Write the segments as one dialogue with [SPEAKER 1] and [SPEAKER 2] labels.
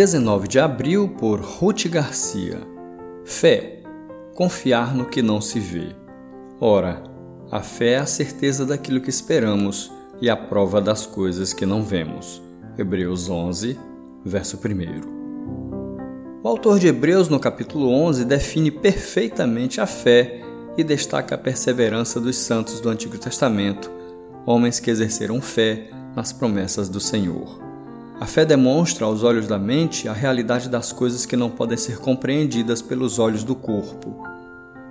[SPEAKER 1] 19 de abril por Ruth Garcia. Fé. Confiar no que não se vê. Ora, a fé é a certeza daquilo que esperamos e a prova das coisas que não vemos. Hebreus 11, verso 1. O autor de Hebreus, no capítulo 11, define perfeitamente a fé e destaca a perseverança dos santos do Antigo Testamento, homens que exerceram fé nas promessas do Senhor. A fé demonstra aos olhos da mente a realidade das coisas que não podem ser compreendidas pelos olhos do corpo.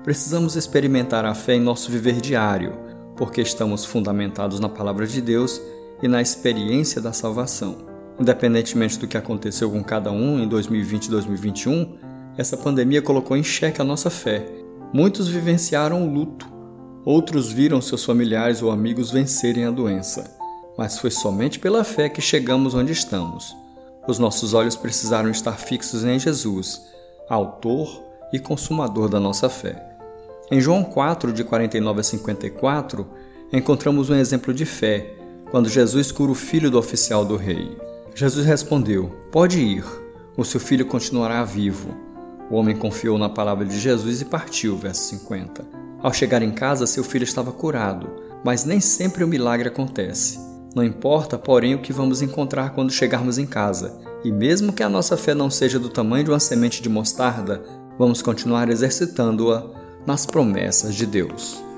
[SPEAKER 1] Precisamos experimentar a fé em nosso viver diário, porque estamos fundamentados na palavra de Deus e na experiência da salvação. Independentemente do que aconteceu com cada um em 2020 e 2021, essa pandemia colocou em xeque a nossa fé. Muitos vivenciaram o luto, outros viram seus familiares ou amigos vencerem a doença mas foi somente pela fé que chegamos onde estamos. Os nossos olhos precisaram estar fixos em Jesus, autor e consumador da nossa fé. Em João 4, de 49 a 54, encontramos um exemplo de fé, quando Jesus cura o filho do oficial do rei. Jesus respondeu: Pode ir, o seu filho continuará vivo. O homem confiou na palavra de Jesus e partiu. Verso 50. Ao chegar em casa, seu filho estava curado, mas nem sempre o milagre acontece. Não importa, porém, o que vamos encontrar quando chegarmos em casa, e mesmo que a nossa fé não seja do tamanho de uma semente de mostarda, vamos continuar exercitando-a nas promessas de Deus.